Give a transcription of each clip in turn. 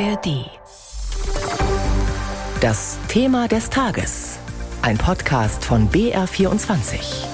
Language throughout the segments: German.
ARD. Das Thema des Tages. Ein Podcast von BR24.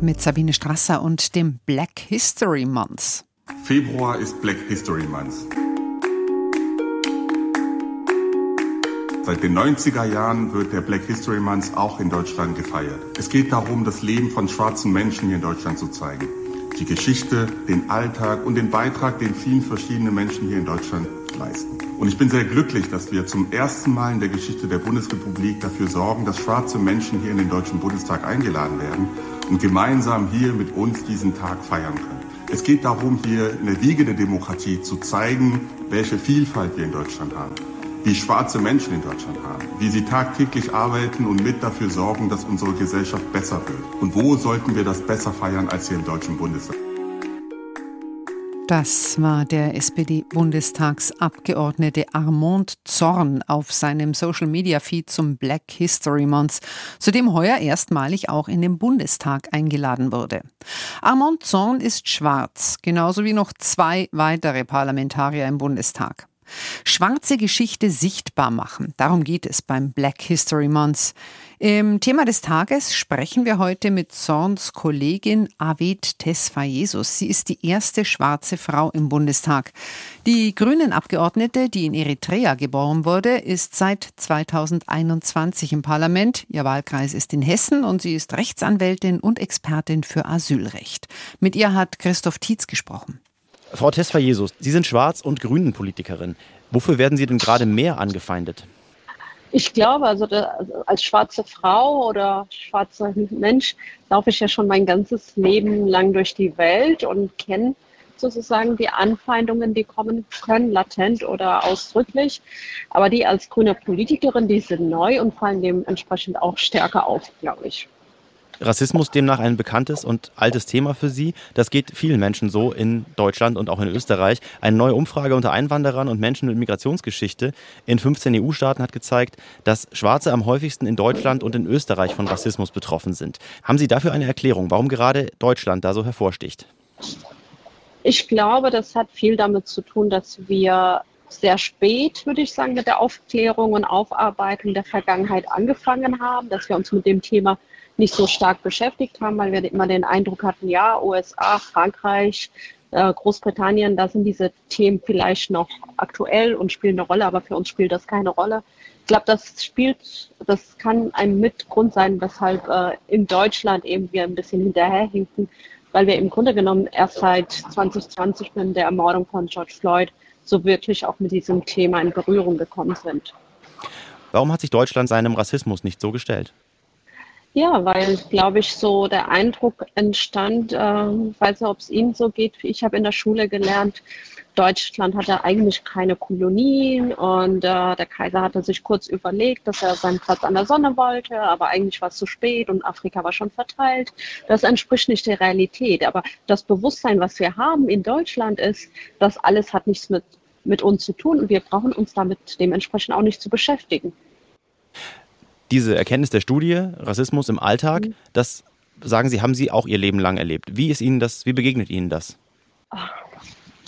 Mit Sabine Strasser und dem Black History Month. Februar ist Black History Month. Seit den 90er Jahren wird der Black History Month auch in Deutschland gefeiert. Es geht darum, das Leben von schwarzen Menschen hier in Deutschland zu zeigen. Die Geschichte, den Alltag und den Beitrag, den vielen verschiedene Menschen hier in Deutschland leisten. Und ich bin sehr glücklich, dass wir zum ersten Mal in der Geschichte der Bundesrepublik dafür sorgen, dass schwarze Menschen hier in den Deutschen Bundestag eingeladen werden und gemeinsam hier mit uns diesen Tag feiern können. Es geht darum, hier in der Wiege der Demokratie zu zeigen, welche Vielfalt wir in Deutschland haben wie schwarze Menschen in Deutschland haben, wie sie tagtäglich arbeiten und mit dafür sorgen, dass unsere Gesellschaft besser wird. Und wo sollten wir das besser feiern als hier im Deutschen Bundestag? Das war der SPD-Bundestagsabgeordnete Armand Zorn auf seinem Social-Media-Feed zum Black History Month, zu dem heuer erstmalig auch in den Bundestag eingeladen wurde. Armand Zorn ist schwarz, genauso wie noch zwei weitere Parlamentarier im Bundestag. Schwarze Geschichte sichtbar machen. Darum geht es beim Black History Month. Im Thema des Tages sprechen wir heute mit Zorns Kollegin Avid Tesfayesus. Sie ist die erste schwarze Frau im Bundestag. Die Grünen-Abgeordnete, die in Eritrea geboren wurde, ist seit 2021 im Parlament. Ihr Wahlkreis ist in Hessen und sie ist Rechtsanwältin und Expertin für Asylrecht. Mit ihr hat Christoph Tietz gesprochen. Frau Tesfa Jesus, Sie sind Schwarz- und Grünen-Politikerin. Wofür werden Sie denn gerade mehr angefeindet? Ich glaube, also als schwarze Frau oder schwarzer Mensch laufe ich ja schon mein ganzes Leben lang durch die Welt und kenne sozusagen die Anfeindungen, die kommen können, latent oder ausdrücklich. Aber die als grüne Politikerin, die sind neu und fallen dementsprechend auch stärker auf, glaube ich. Rassismus demnach ein bekanntes und altes Thema für Sie. Das geht vielen Menschen so in Deutschland und auch in Österreich. Eine neue Umfrage unter Einwanderern und Menschen mit Migrationsgeschichte in 15 EU-Staaten hat gezeigt, dass Schwarze am häufigsten in Deutschland und in Österreich von Rassismus betroffen sind. Haben Sie dafür eine Erklärung, warum gerade Deutschland da so hervorsticht? Ich glaube, das hat viel damit zu tun, dass wir sehr spät, würde ich sagen, mit der Aufklärung und Aufarbeitung der Vergangenheit angefangen haben, dass wir uns mit dem Thema nicht so stark beschäftigt haben, weil wir immer den Eindruck hatten, ja, USA, Frankreich, äh, Großbritannien, da sind diese Themen vielleicht noch aktuell und spielen eine Rolle, aber für uns spielt das keine Rolle. Ich glaube, das spielt, das kann ein Mitgrund sein, weshalb äh, in Deutschland eben wir ein bisschen hinterherhinken, weil wir im Grunde genommen erst seit 2020 mit der Ermordung von George Floyd so wirklich auch mit diesem Thema in Berührung gekommen sind. Warum hat sich Deutschland seinem Rassismus nicht so gestellt? Ja, weil, glaube ich, so der Eindruck entstand, äh, weiß nicht, ob es Ihnen so geht. Ich habe in der Schule gelernt, Deutschland hatte eigentlich keine Kolonien und äh, der Kaiser hatte sich kurz überlegt, dass er seinen Platz an der Sonne wollte, aber eigentlich war es zu spät und Afrika war schon verteilt. Das entspricht nicht der Realität. Aber das Bewusstsein, was wir haben in Deutschland, ist, dass alles hat nichts mit, mit uns zu tun und wir brauchen uns damit dementsprechend auch nicht zu beschäftigen diese Erkenntnis der Studie, Rassismus im Alltag, mhm. das sagen Sie, haben Sie auch Ihr Leben lang erlebt. Wie ist Ihnen das, wie begegnet Ihnen das?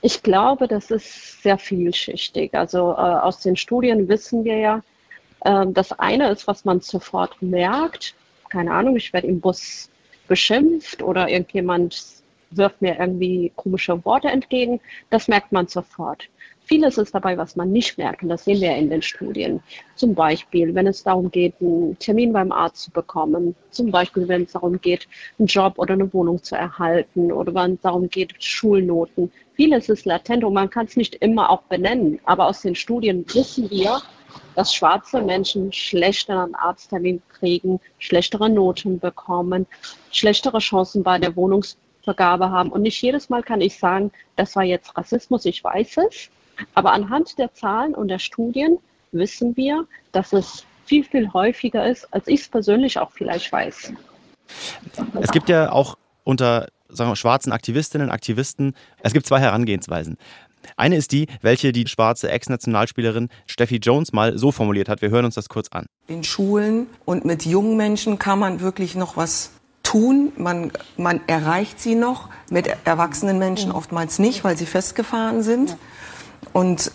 Ich glaube, das ist sehr vielschichtig. Also äh, aus den Studien wissen wir ja, äh, das eine ist, was man sofort merkt. Keine Ahnung, ich werde im Bus beschimpft oder irgendjemand wirft mir irgendwie komische Worte entgegen. Das merkt man sofort. Vieles ist dabei, was man nicht merkt, und das sehen wir in den Studien. Zum Beispiel, wenn es darum geht, einen Termin beim Arzt zu bekommen, zum Beispiel, wenn es darum geht, einen Job oder eine Wohnung zu erhalten oder wenn es darum geht, Schulnoten. Vieles ist latent und man kann es nicht immer auch benennen, aber aus den Studien wissen wir, dass schwarze Menschen schlechteren Arzttermin kriegen, schlechtere Noten bekommen, schlechtere Chancen bei der Wohnungsvergabe haben. Und nicht jedes Mal kann ich sagen, das war jetzt Rassismus, ich weiß es. Aber anhand der Zahlen und der Studien wissen wir, dass es viel, viel häufiger ist, als ich es persönlich auch vielleicht weiß. Es gibt ja auch unter sagen wir, schwarzen Aktivistinnen und Aktivisten, es gibt zwei Herangehensweisen. Eine ist die, welche die schwarze Ex-Nationalspielerin Steffi Jones mal so formuliert hat. Wir hören uns das kurz an. In Schulen und mit jungen Menschen kann man wirklich noch was tun. Man, man erreicht sie noch, mit erwachsenen Menschen oftmals nicht, weil sie festgefahren sind. Und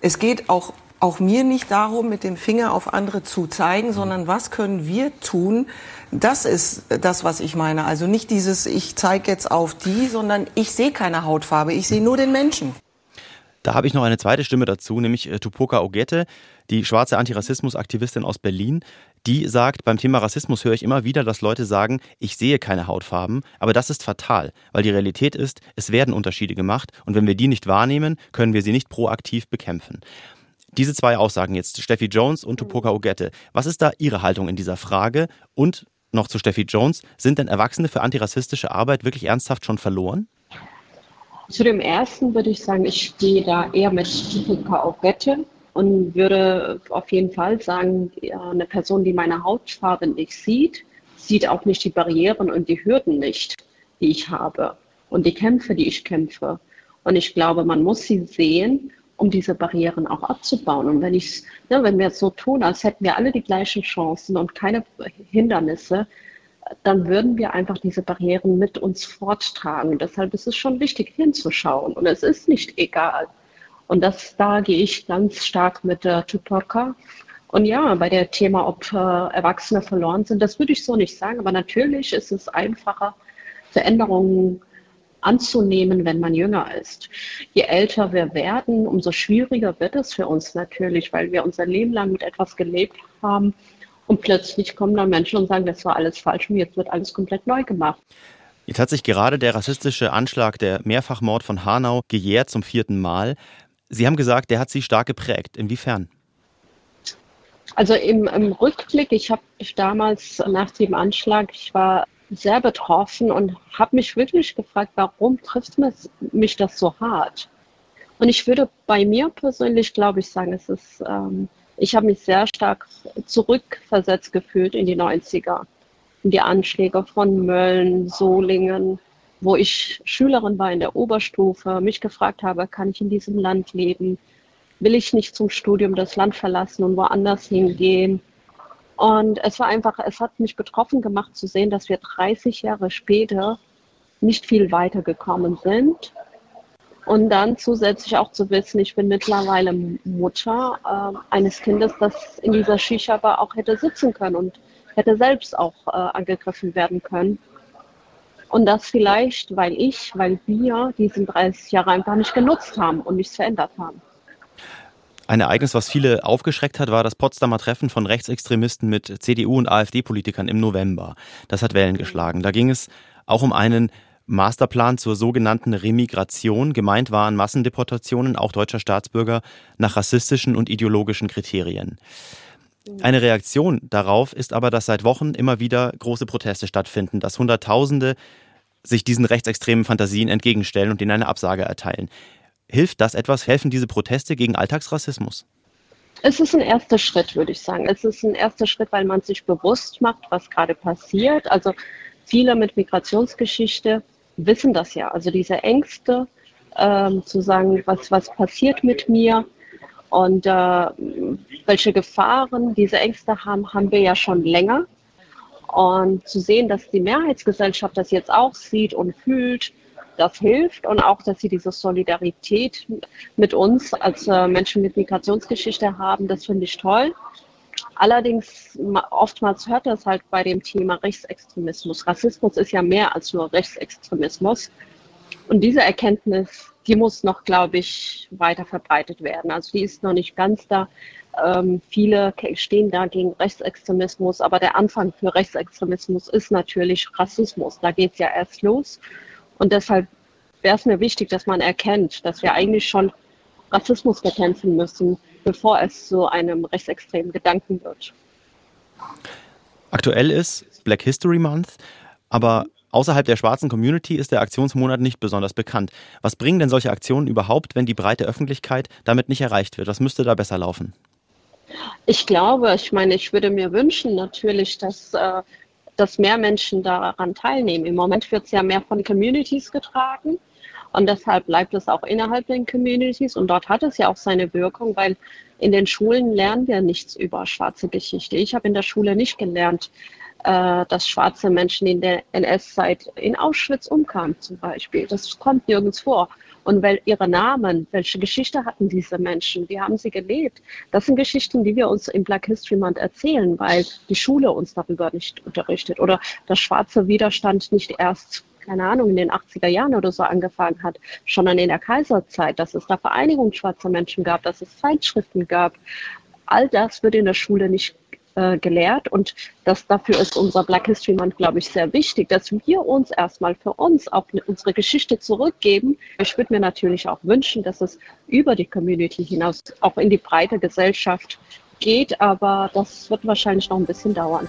es geht auch auch mir nicht darum, mit dem Finger auf andere zu zeigen, sondern was können wir tun? Das ist das, was ich meine. Also nicht dieses, ich zeige jetzt auf die, sondern ich sehe keine Hautfarbe, ich sehe nur den Menschen. Da habe ich noch eine zweite Stimme dazu, nämlich äh, Tupoka Ogette, die schwarze Antirassismus-Aktivistin aus Berlin. Die sagt, beim Thema Rassismus höre ich immer wieder, dass Leute sagen, ich sehe keine Hautfarben, aber das ist fatal, weil die Realität ist, es werden Unterschiede gemacht und wenn wir die nicht wahrnehmen, können wir sie nicht proaktiv bekämpfen. Diese zwei Aussagen jetzt, Steffi Jones und Tupoka Ogette. Was ist da Ihre Haltung in dieser Frage? Und noch zu Steffi Jones, sind denn Erwachsene für antirassistische Arbeit wirklich ernsthaft schon verloren? Zu dem ersten würde ich sagen, ich stehe da eher mit Tupoka Ogette und würde auf jeden Fall sagen, eine Person, die meine Hautfarbe nicht sieht, sieht auch nicht die Barrieren und die Hürden nicht, die ich habe und die Kämpfe, die ich kämpfe. Und ich glaube, man muss sie sehen um diese Barrieren auch abzubauen. Und wenn ich, ne, wenn wir jetzt so tun, als hätten wir alle die gleichen Chancen und keine Hindernisse, dann würden wir einfach diese Barrieren mit uns forttragen. Deshalb ist es schon wichtig hinzuschauen. Und es ist nicht egal. Und das, da gehe ich ganz stark mit der Tupoka. Und ja, bei der Thema, ob äh, Erwachsene verloren sind, das würde ich so nicht sagen. Aber natürlich ist es einfacher, Veränderungen anzunehmen, wenn man jünger ist. Je älter wir werden, umso schwieriger wird es für uns natürlich, weil wir unser Leben lang mit etwas gelebt haben und plötzlich kommen dann Menschen und sagen, das war alles falsch und jetzt wird alles komplett neu gemacht. Jetzt hat sich gerade der rassistische Anschlag, der Mehrfachmord von Hanau, gejährt zum vierten Mal. Sie haben gesagt, der hat Sie stark geprägt. Inwiefern? Also im, im Rückblick, ich habe damals nach dem Anschlag, ich war sehr betroffen und habe mich wirklich gefragt, warum trifft mich das so hart? Und ich würde bei mir persönlich, glaube ich, sagen, es ist, ähm, ich habe mich sehr stark zurückversetzt gefühlt in die 90er, in die Anschläge von Mölln, Solingen, wo ich Schülerin war in der Oberstufe, mich gefragt habe, kann ich in diesem Land leben? Will ich nicht zum Studium das Land verlassen und woanders hingehen? Und es war einfach, es hat mich betroffen gemacht zu sehen, dass wir 30 Jahre später nicht viel weiter gekommen sind. Und dann zusätzlich auch zu wissen, ich bin mittlerweile Mutter äh, eines Kindes, das in dieser Shisha-Bar auch hätte sitzen können und hätte selbst auch äh, angegriffen werden können. Und das vielleicht, weil ich, weil wir diesen 30 Jahre einfach nicht genutzt haben und nichts verändert haben. Ein Ereignis, was viele aufgeschreckt hat, war das Potsdamer Treffen von Rechtsextremisten mit CDU- und AfD-Politikern im November. Das hat Wellen geschlagen. Da ging es auch um einen Masterplan zur sogenannten Remigration. Gemeint waren Massendeportationen auch deutscher Staatsbürger nach rassistischen und ideologischen Kriterien. Eine Reaktion darauf ist aber, dass seit Wochen immer wieder große Proteste stattfinden, dass Hunderttausende sich diesen rechtsextremen Fantasien entgegenstellen und ihnen eine Absage erteilen. Hilft das etwas? Helfen diese Proteste gegen Alltagsrassismus? Es ist ein erster Schritt, würde ich sagen. Es ist ein erster Schritt, weil man sich bewusst macht, was gerade passiert. Also viele mit Migrationsgeschichte wissen das ja. Also diese Ängste, ähm, zu sagen, was, was passiert mit mir und äh, welche Gefahren diese Ängste haben, haben wir ja schon länger. Und zu sehen, dass die Mehrheitsgesellschaft das jetzt auch sieht und fühlt, das hilft und auch, dass sie diese Solidarität mit uns als äh, Menschen mit Migrationsgeschichte haben, das finde ich toll. Allerdings oftmals hört das halt bei dem Thema Rechtsextremismus. Rassismus ist ja mehr als nur Rechtsextremismus. Und diese Erkenntnis, die muss noch, glaube ich, weiter verbreitet werden. Also die ist noch nicht ganz da. Ähm, viele stehen da gegen Rechtsextremismus, aber der Anfang für Rechtsextremismus ist natürlich Rassismus. Da geht es ja erst los. Und deshalb wäre es mir wichtig, dass man erkennt, dass wir eigentlich schon Rassismus bekämpfen müssen, bevor es zu einem rechtsextremen Gedanken wird. Aktuell ist Black History Month, aber außerhalb der schwarzen Community ist der Aktionsmonat nicht besonders bekannt. Was bringen denn solche Aktionen überhaupt, wenn die breite Öffentlichkeit damit nicht erreicht wird? Was müsste da besser laufen? Ich glaube, ich meine, ich würde mir wünschen natürlich, dass äh, dass mehr Menschen daran teilnehmen. Im Moment wird es ja mehr von Communities getragen und deshalb bleibt es auch innerhalb den Communities und dort hat es ja auch seine Wirkung, weil in den Schulen lernen wir nichts über schwarze Geschichte. Ich habe in der Schule nicht gelernt, äh, dass schwarze Menschen in der NS-Zeit in Auschwitz umkamen zum Beispiel. Das kommt nirgends vor. Und weil ihre Namen, welche Geschichte hatten diese Menschen, wie haben sie gelebt? Das sind Geschichten, die wir uns im Black History Month erzählen, weil die Schule uns darüber nicht unterrichtet oder der schwarze Widerstand nicht erst keine Ahnung, in den 80er Jahren oder so angefangen hat, schon in der Kaiserzeit, dass es da Vereinigung schwarzer Menschen gab, dass es Zeitschriften gab. All das wird in der Schule nicht äh, gelehrt und das dafür ist unser Black History Month, glaube ich, sehr wichtig, dass wir uns erstmal für uns auch unsere Geschichte zurückgeben. Ich würde mir natürlich auch wünschen, dass es über die Community hinaus auch in die breite Gesellschaft geht, aber das wird wahrscheinlich noch ein bisschen dauern.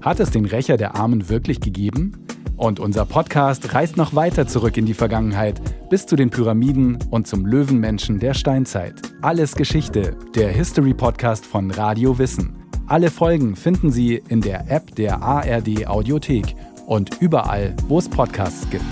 Hat es den Rächer der Armen wirklich gegeben? Und unser Podcast reist noch weiter zurück in die Vergangenheit, bis zu den Pyramiden und zum Löwenmenschen der Steinzeit. Alles Geschichte, der History Podcast von Radio Wissen. Alle Folgen finden Sie in der App der ARD Audiothek und überall, wo es Podcasts gibt.